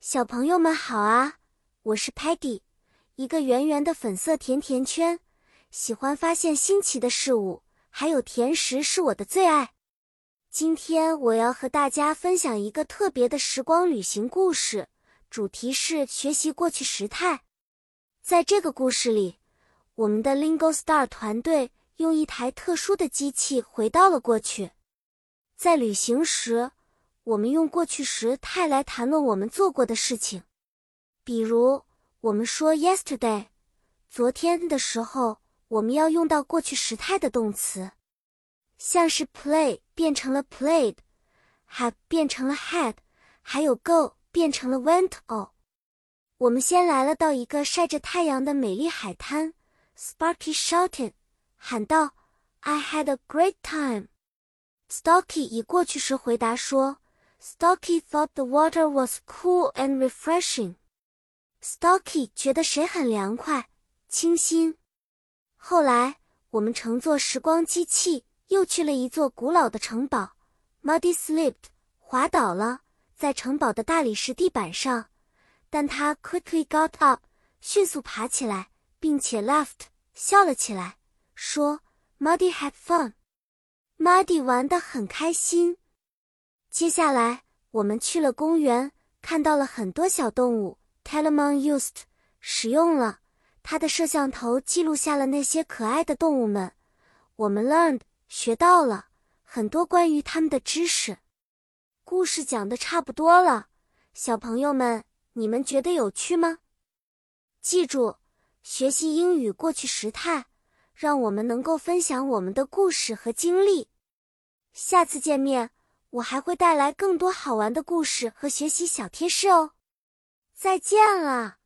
小朋友们好啊，我是 Patty，一个圆圆的粉色甜甜圈，喜欢发现新奇的事物，还有甜食是我的最爱。今天我要和大家分享一个特别的时光旅行故事，主题是学习过去时态。在这个故事里，我们的 Lingo Star 团队用一台特殊的机器回到了过去，在旅行时。我们用过去时态来谈论我们做过的事情，比如我们说 yesterday，昨天的时候，我们要用到过去时态的动词，像是 play 变成了 played，have 变成了 had，还有 go 变成了 went。哦，我们先来了到一个晒着太阳的美丽海滩，Sparky shouted，喊道：“I had a great time。” Stocky 以过去时回答说。Stocky thought the water was cool and refreshing. Stocky 觉得水很凉快、清新。后来，我们乘坐时光机器又去了一座古老的城堡。Muddy slipped，滑倒了，在城堡的大理石地板上。但他 quickly got up，迅速爬起来，并且 laughed，笑了起来，说：“Muddy had fun。Muddy 玩得很开心。”接下来，我们去了公园，看到了很多小动物。Telemon used 使用了他的摄像头，记录下了那些可爱的动物们。我们 learned 学到了很多关于他们的知识。故事讲的差不多了，小朋友们，你们觉得有趣吗？记住，学习英语过去时态，让我们能够分享我们的故事和经历。下次见面。我还会带来更多好玩的故事和学习小贴士哦，再见了。